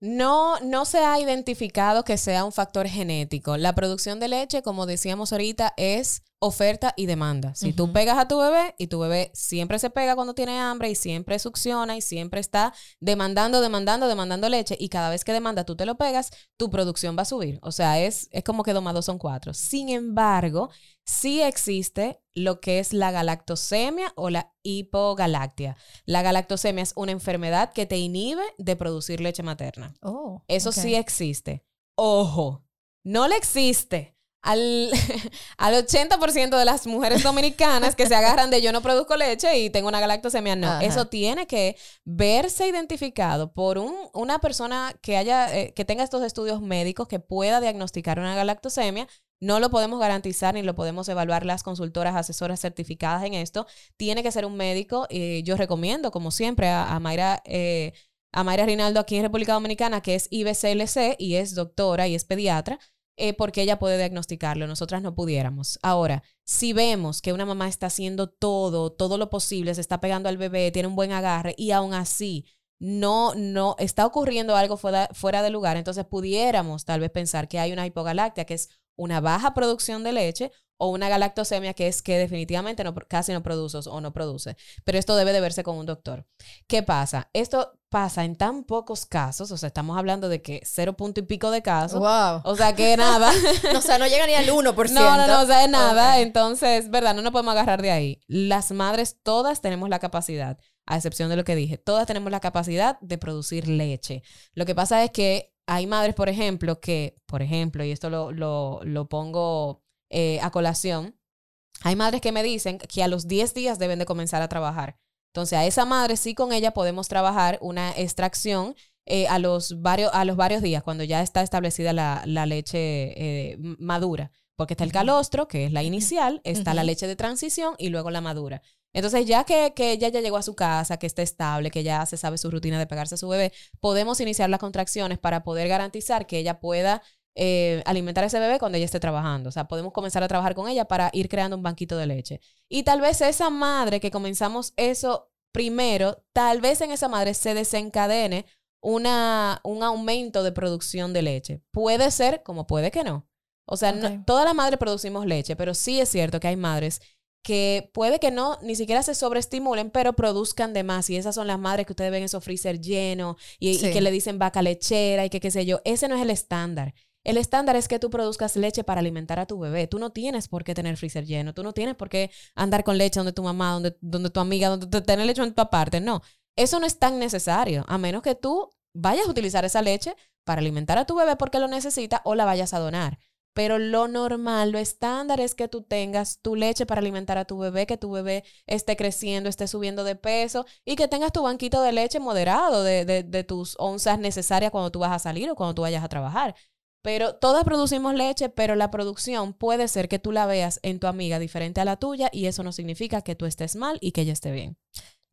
No, no se ha identificado que sea un factor genético. La producción de leche, como decíamos ahorita, es oferta y demanda. Si tú pegas a tu bebé y tu bebé siempre se pega cuando tiene hambre y siempre succiona y siempre está demandando, demandando, demandando leche y cada vez que demanda tú te lo pegas, tu producción va a subir. O sea, es, es como que dos más dos son cuatro. Sin embargo, sí existe lo que es la galactosemia o la hipogalactia. La galactosemia es una enfermedad que te inhibe de producir leche materna. Oh, Eso sí existe. Ojo, no le existe al, *laughs* al 80% de las mujeres dominicanas que se agarran de yo no produzco leche y tengo una galactosemia. No, eso tiene que verse identificado por un, una persona que, haya, eh, que tenga estos estudios médicos que pueda diagnosticar una galactosemia. No lo podemos garantizar ni lo podemos evaluar las consultoras, asesoras certificadas en esto. Tiene que ser un médico. y yo recomiendo, como siempre, a, a Mayra. Eh, a Mayra Rinaldo aquí en República Dominicana, que es IBCLC y es doctora y es pediatra, eh, porque ella puede diagnosticarlo, nosotras no pudiéramos. Ahora, si vemos que una mamá está haciendo todo, todo lo posible, se está pegando al bebé, tiene un buen agarre y aún así no, no está ocurriendo algo fuera, fuera de lugar, entonces pudiéramos tal vez pensar que hay una hipogalactia, que es una baja producción de leche o una galactosemia que es que definitivamente no, casi no produce o no produce. Pero esto debe de verse con un doctor. ¿Qué pasa? Esto pasa en tan pocos casos, o sea, estamos hablando de que cero punto y pico de casos. Wow. O sea, que nada. *laughs* o sea, no llega ni al 1%. *laughs* No, no, no, o sea, es nada. Entonces, ¿verdad? No nos podemos agarrar de ahí. Las madres todas tenemos la capacidad, a excepción de lo que dije, todas tenemos la capacidad de producir leche. Lo que pasa es que hay madres, por ejemplo, que, por ejemplo, y esto lo, lo, lo pongo eh, a colación, hay madres que me dicen que a los 10 días deben de comenzar a trabajar. Entonces, a esa madre sí con ella podemos trabajar una extracción eh, a, los varios, a los varios días, cuando ya está establecida la, leche eh, madura. Porque está el calostro, que es la inicial, está la leche de transición y luego la madura. Entonces, ya que, que, ella ya llegó a su casa, que está estable, que ya se sabe su rutina de pegarse a su bebé, podemos iniciar las contracciones para poder garantizar que ella pueda eh, alimentar a ese bebé cuando ella esté trabajando. O sea, podemos comenzar a trabajar con ella para ir creando un banquito de leche. Y tal vez esa madre que comenzamos eso primero, tal vez en esa madre se desencadene una, un aumento de producción de leche. Puede ser, como puede que no. O sea, toda la madre producimos leche, pero sí es cierto que hay madres que puede que no, ni siquiera se sobreestimulen, pero produzcan de más. Y esas son las madres que ustedes ven esos freezer llenos y, y, que le dicen vaca lechera y que qué sé yo. Ese no es el estándar. El estándar es que tú produzcas leche para alimentar a tu bebé. Tú no tienes por qué tener freezer lleno. Tú no tienes por qué andar con leche donde tu mamá, donde, donde tu amiga, donde tener leche en tu aparte. No, eso no es tan necesario, a menos que tú vayas a utilizar esa leche para alimentar a tu bebé porque lo necesita o la vayas a donar. Pero lo normal, lo estándar es que tú tengas tu leche para alimentar a tu bebé, que tu bebé esté creciendo, esté subiendo de peso y que tengas tu banquito de leche moderado de, de, de tus onzas necesarias cuando tú vas a salir o cuando tú vayas a trabajar. Pero todas producimos leche, pero la producción puede ser que tú la veas en tu amiga diferente a la tuya y eso no significa que tú estés mal y que ella esté bien.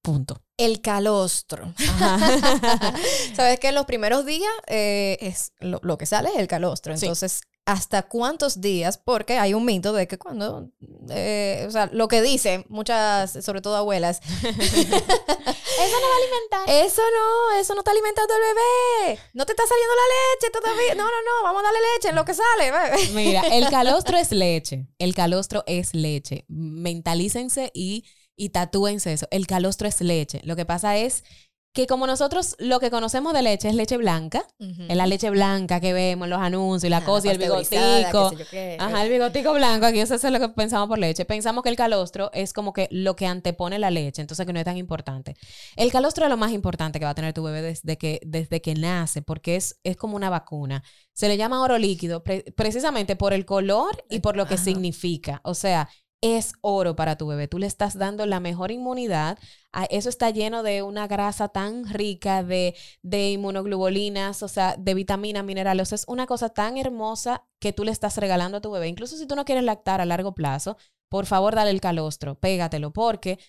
Punto. El calostro. *laughs* Sabes que en los primeros días eh, es lo, que sale es el calostro. Entonces, ¿hasta cuántos días? Porque hay un mito de que cuando, eh, o sea, lo que dicen muchas, sobre todo abuelas, *laughs* eso no va a alimentar. Eso no, eso no está alimentando al bebé. No te está saliendo la leche todavía. No, no, no, vamos a darle leche en lo que sale. Mira, el *laughs* calostro es leche. El calostro es leche. Mentalícense y y tatúense eso. El calostro es leche. Lo que pasa es que como nosotros lo que conocemos de leche es leche blanca, es la leche blanca que vemos los anuncios y la cosa y el bigotico. Ajá, el bigotico blanco, aquí eso es lo que pensamos por leche. Pensamos que el calostro es como que lo que antepone la leche, entonces que no es tan importante. El calostro es lo más importante que va a tener tu bebé desde que, desde que nace, porque es, es como una vacuna. Se le llama oro líquido precisamente por el color y por lo que significa. O sea, es oro para tu bebé. Tú le estás dando la mejor inmunidad. Eso está lleno de una grasa tan rica de, de inmunoglobulinas, o sea, de vitaminas, minerales. es una cosa tan hermosa que tú le estás regalando a tu bebé. Incluso si tú no quieres lactar a largo plazo, por favor, dale el calostro, pégatelo, porque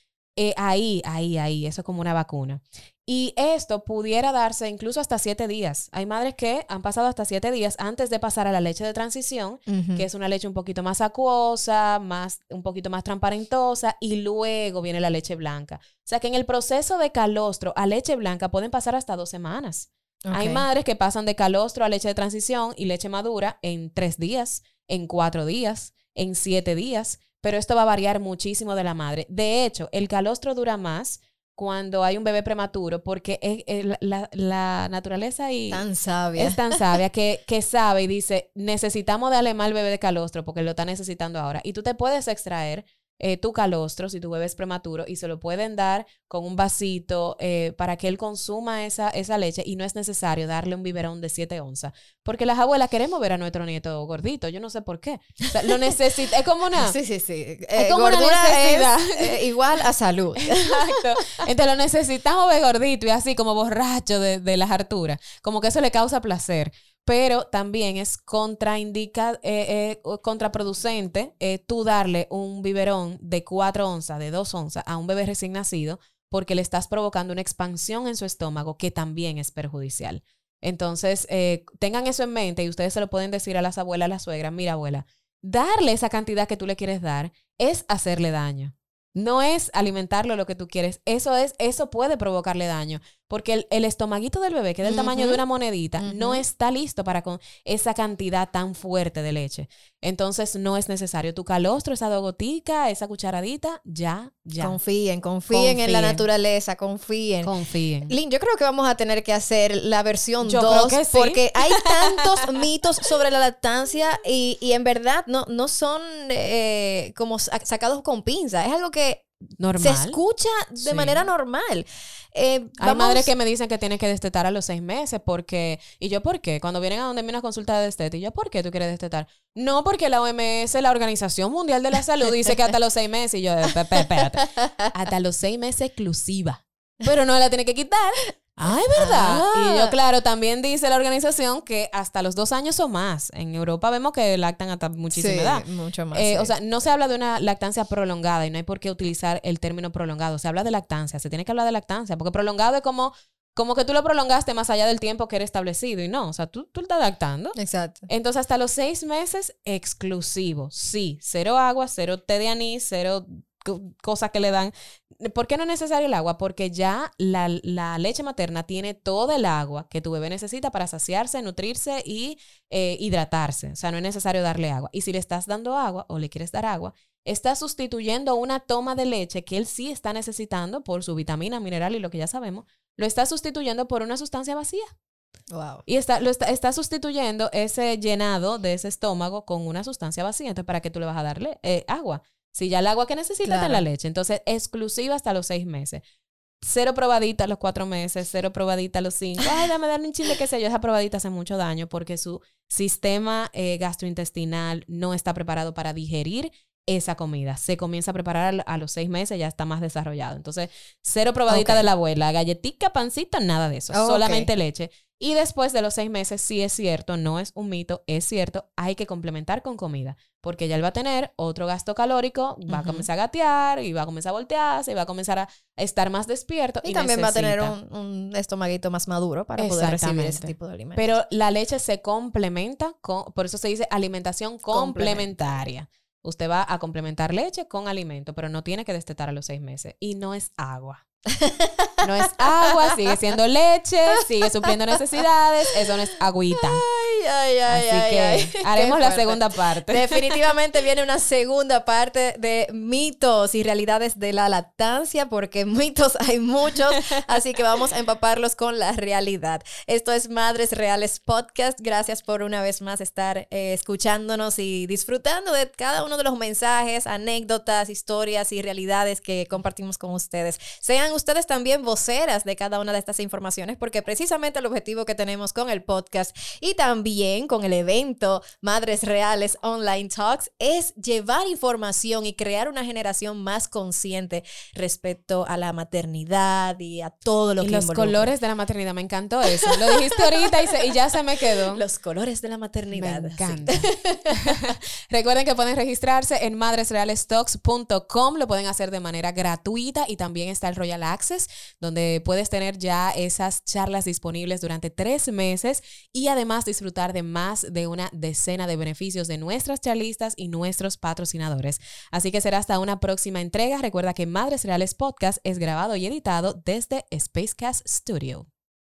eh, ahí, ahí, ahí, eso es como una vacuna. Y esto pudiera darse incluso hasta siete días. Hay madres que han pasado hasta siete días antes de pasar a la leche de transición, que es una leche un poquito más acuosa, más, un poquito más transparentosa, y luego viene la leche blanca. O sea que en el proceso de calostro a leche blanca pueden pasar hasta dos semanas. Hay madres que pasan de calostro a leche de transición y leche madura en tres días, en cuatro días, en siete días pero esto va a variar muchísimo de la madre. De hecho, el calostro dura más cuando hay un bebé prematuro, porque es, la, naturaleza y tan sabia. es tan sabia que, que, sabe y dice, necesitamos darle mal bebé de calostro porque lo está necesitando ahora. Y tú te puedes extraer eh, tu calostro si tu bebé es prematuro y se lo pueden dar con un vasito eh, para que él consuma esa, esa leche y no es necesario darle un biberón de 7 onzas. Porque las abuelas queremos ver a nuestro nieto gordito, yo no sé por qué. lo necesita, es como una... *laughs* Sí, sí, sí. es eh, como una necesidad. igual a salud. *laughs* Exacto. Entonces lo necesitamos ver gordito y así como borracho de, de las harturas. Como que eso le causa placer pero también es contraindica, eh, eh, contraproducente eh, tú darle un biberón de 4 onzas, de 2 onzas a un bebé recién nacido porque le estás provocando una expansión en su estómago que también es perjudicial. Entonces, tengan eso en mente y ustedes se lo pueden decir a las abuelas, a la suegra, mira abuela, darle esa cantidad que tú le quieres dar es hacerle daño. No es alimentarlo lo que tú quieres. Eso es, eso puede provocarle daño. Porque el, el estomaguito del bebé, que es del tamaño de una monedita, no está listo para con esa cantidad tan fuerte de leche. Entonces no es necesario. Tu calostro, esa dogotica, esa cucharadita, ya, ya. Confíen, confíen, en la naturaleza, confíen. Confíen. Lynn, yo creo que vamos a tener que hacer la versión 2 porque hay *laughs* tantos mitos sobre la lactancia y, y en verdad no, no son eh, como sacados con pinza. Es algo que se escucha de manera normal. Eh, Hay madres que me dicen que tienes que destetar a los seis meses porque... ¿Y yo por qué? Cuando vienen a donde me una consulta de destete, ¿y yo por qué tú quieres destetar? No, porque la OMS, la Organización Mundial de la Salud, dice que hasta los seis meses. Y yo, espérate, *laughs* hasta los seis meses exclusiva. Pero no la tiene que quitar. Ah, es verdad. Y yo, ah. claro, también dice la organización que hasta los dos años o más. En Europa vemos que lactan hasta muchísima sí, edad. mucho más. Eh, o sea, no se habla de una lactancia prolongada y no hay por qué utilizar el término prolongado. Se habla de lactancia, se tiene que hablar de lactancia, porque prolongado es como, como que tú lo prolongaste más allá del tiempo que era establecido y no, o sea, tú, tú estás adaptando. Exacto. Entonces, hasta los seis meses, exclusivo. Sí, cero agua, cero té de anís, cero cosas que le dan. ¿Por qué no es necesario el agua? Porque ya la, leche materna tiene todo el agua que tu bebé necesita para saciarse, nutrirse y eh, hidratarse. O sea, no es necesario darle agua. Y si le estás dando agua o le quieres dar agua, estás sustituyendo una toma de leche que él sí está necesitando por su vitamina, mineral y lo que ya sabemos, lo está sustituyendo por una sustancia vacía. Wow. Y está, lo está, sustituyendo ese llenado de ese estómago con una sustancia vacía. Entonces, ¿para qué tú le vas a darle eh, agua? Si ya el agua que necesita es la leche. Entonces, exclusiva hasta los seis meses. cero probadita a los cuatro meses, cero probadita a los cinco. Ay, dame darme un chile, qué sé yo. Esa probadita hace mucho daño porque su sistema eh, gastrointestinal no está preparado para digerir esa comida. Se comienza a preparar a los seis meses, ya está más desarrollado. Entonces, cero probadita de la abuela, galletita, pancita, nada de eso, solamente leche. Y después de los seis meses, sí es cierto, no es un mito, es cierto, hay que complementar con comida, porque ya él va a tener otro gasto calórico, va a comenzar a gatear y va a comenzar a voltearse y va a comenzar a estar más despierto. Y, también va a tener un, estomaguito más maduro para poder recibir ese tipo de alimentos. Pero la leche se complementa, con, por eso se dice alimentación complementaria. Usted va a complementar leche con alimento, pero no tiene que destetar a los seis meses. Y no es agua. *laughs* No es agua, sigue siendo leche, sigue supliendo necesidades, eso no es agüita. Ay, ay, ay, Así que *laughs* haremos la segunda parte. Definitivamente viene una segunda parte de mitos y realidades de la lactancia, porque mitos hay muchos, así que vamos a empaparlos con la realidad. Esto es Madres Reales Podcast. Gracias por una vez más estar eh, escuchándonos y disfrutando de cada uno de los mensajes, anécdotas, historias y realidades que compartimos con ustedes. Sean ustedes también voceras de cada una de estas informaciones, porque precisamente el objetivo que tenemos con el podcast y también con el evento Madres Reales Online Talks es llevar información y crear una generación más consciente respecto a la maternidad y a todo lo y que los colores de la maternidad, me encantó eso. Lo dijiste ahorita y, ya se me quedó. *laughs* Los colores de la maternidad. Me encanta. *laughs* *laughs* Recuerden que pueden registrarse en madresrealestalks.com, lo pueden hacer de manera gratuita y también está el Royal Access, donde puedes tener ya esas charlas disponibles durante tres meses y además de más de una decena de beneficios de nuestras charlistas y nuestros patrocinadores. Así que será hasta una próxima entrega. Recuerda que Madres Reales Podcast es grabado y editado desde Spacecast Studio.